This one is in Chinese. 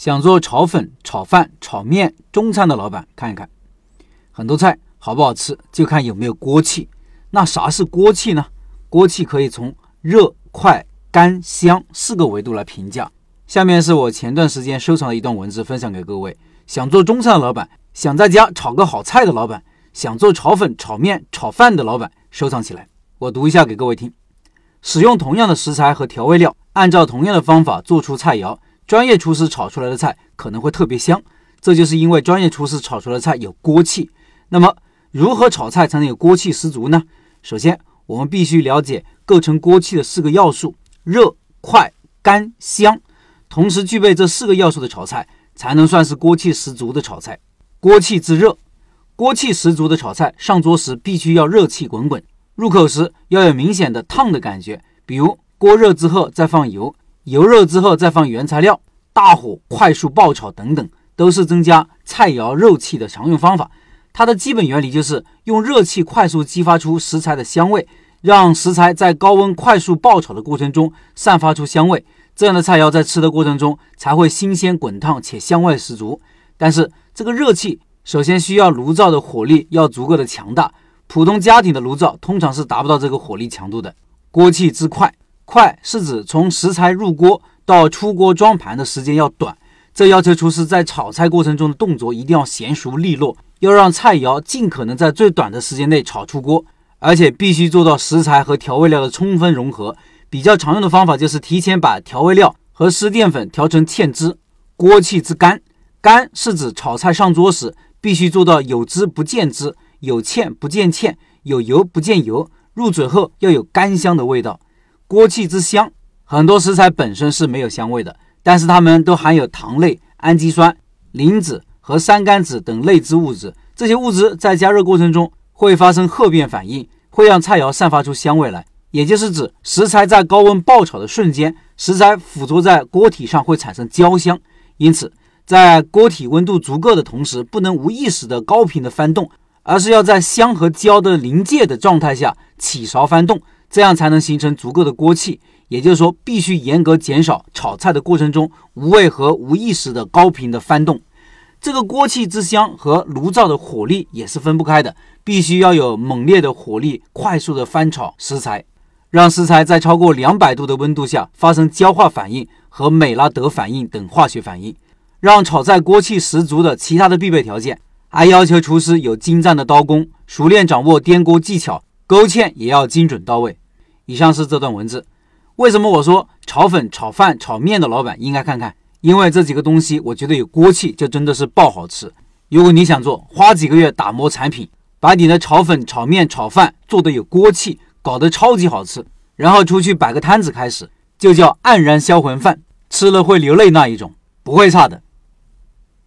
想做炒粉、炒饭、炒面、中餐的老板看一看，很多菜好不好吃就看有没有锅气。那啥是锅气呢？锅气可以从热、快、干、香四个维度来评价。下面是我前段时间收藏的一段文字，分享给各位：想做中餐的老板，想在家炒个好菜的老板，想做炒粉、炒面、炒饭的老板，收藏起来。我读一下给各位听：使用同样的食材和调味料，按照同样的方法做出菜肴。专业厨师炒出来的菜可能会特别香，这就是因为专业厨师炒出来的菜有锅气。那么，如何炒菜才能有锅气十足呢？首先，我们必须了解构成锅气的四个要素：热、快、干、香。同时具备这四个要素的炒菜，才能算是锅气十足的炒菜。锅气之热，锅气十足的炒菜上桌时必须要热气滚滚，入口时要有明显的烫的感觉。比如锅热之后再放油。油热之后再放原材料，大火快速爆炒等等，都是增加菜肴肉气的常用方法。它的基本原理就是用热气快速激发出食材的香味，让食材在高温快速爆炒的过程中散发出香味，这样的菜肴在吃的过程中才会新鲜滚烫且香味十足。但是这个热气首先需要炉灶的火力要足够的强大，普通家庭的炉灶通常是达不到这个火力强度的。锅气之快。快是指从食材入锅到出锅装盘的时间要短，这要求厨师在炒菜过程中的动作一定要娴熟利落，要让菜肴尽可能在最短的时间内炒出锅，而且必须做到食材和调味料的充分融合。比较常用的方法就是提前把调味料和湿淀粉调成芡汁。锅气之干，干是指炒菜上桌时必须做到有汁不见汁，有芡不见芡，有油不见油，入嘴后要有干香的味道。锅气之香，很多食材本身是没有香味的，但是它们都含有糖类、氨基酸、磷脂和三甘酯等类脂物质。这些物质在加热过程中会发生褐变反应，会让菜肴散发出香味来。也就是指食材在高温爆炒的瞬间，食材附着在锅体上会产生焦香。因此，在锅体温度足够的同时，不能无意识的高频的翻动，而是要在香和焦的临界的状态下起勺翻动。这样才能形成足够的锅气，也就是说，必须严格减少炒菜的过程中无谓和无意识的高频的翻动。这个锅气之香和炉灶的火力也是分不开的，必须要有猛烈的火力，快速的翻炒食材，让食材在超过两百度的温度下发生焦化反应和美拉德反应等化学反应，让炒菜锅气十足的其他的必备条件，还要求厨师有精湛的刀工，熟练掌握颠锅技巧，勾芡也要精准到位。以上是这段文字。为什么我说炒粉、炒饭、炒面的老板应该看看？因为这几个东西，我觉得有锅气，就真的是爆好吃。如果你想做，花几个月打磨产品，把你的炒粉、炒面、炒饭做得有锅气，搞得超级好吃，然后出去摆个摊子开始，就叫黯然销魂饭，吃了会流泪那一种，不会差的。